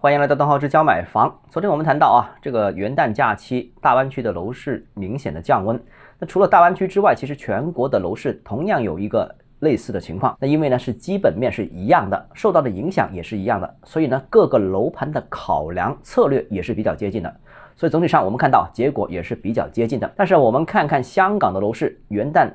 欢迎来到邓浩之教买房。昨天我们谈到啊，这个元旦假期，大湾区的楼市明显的降温。那除了大湾区之外，其实全国的楼市同样有一个类似的情况。那因为呢是基本面是一样的，受到的影响也是一样的，所以呢各个楼盘的考量策略也是比较接近的。所以总体上我们看到结果也是比较接近的。但是我们看看香港的楼市，元旦。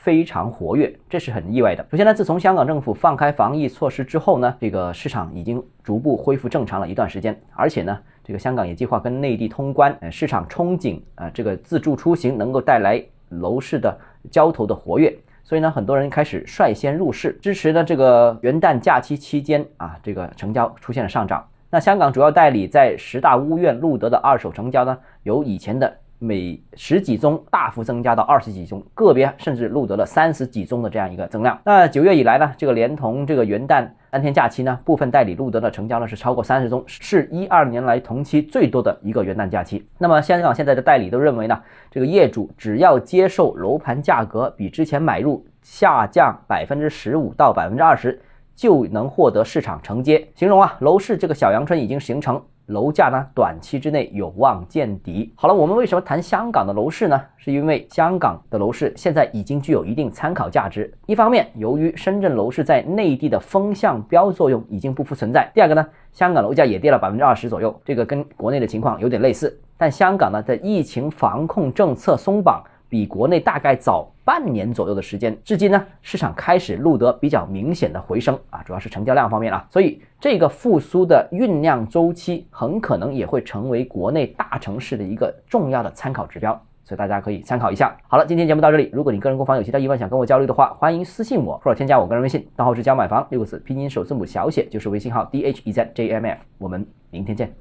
非常活跃，这是很意外的。首先呢，自从香港政府放开防疫措施之后呢，这个市场已经逐步恢复正常了一段时间，而且呢，这个香港也计划跟内地通关，呃，市场憧憬啊，这个自助出行能够带来楼市的交投的活跃，所以呢，很多人开始率先入市，支持呢这个元旦假期期间啊，这个成交出现了上涨。那香港主要代理在十大屋苑录得的二手成交呢，由以前的。每十几宗大幅增加到二十几宗，个别甚至录得了三十几宗的这样一个增量。那九月以来呢，这个连同这个元旦当天假期呢，部分代理录得的成交呢是超过三十宗，是一二年来同期最多的一个元旦假期。那么香港现在的代理都认为呢，这个业主只要接受楼盘价格比之前买入下降百分之十五到百分之二十，就能获得市场承接。形容啊，楼市这个小阳春已经形成。楼价呢，短期之内有望见底。好了，我们为什么谈香港的楼市呢？是因为香港的楼市现在已经具有一定参考价值。一方面，由于深圳楼市在内地的风向标作用已经不复存在；第二个呢，香港楼价也跌了百分之二十左右，这个跟国内的情况有点类似。但香港呢的疫情防控政策松绑。比国内大概早半年左右的时间，至今呢，市场开始录得比较明显的回升啊，主要是成交量方面啊，所以这个复苏的酝酿周期很可能也会成为国内大城市的一个重要的参考指标，所以大家可以参考一下。好了，今天节目到这里，如果你个人购房有其他疑问想跟我交流的话，欢迎私信我或者添加我个人微信，账号是教买房六个字拼音首字母小写就是微信号 d h e z j m f，我们明天见。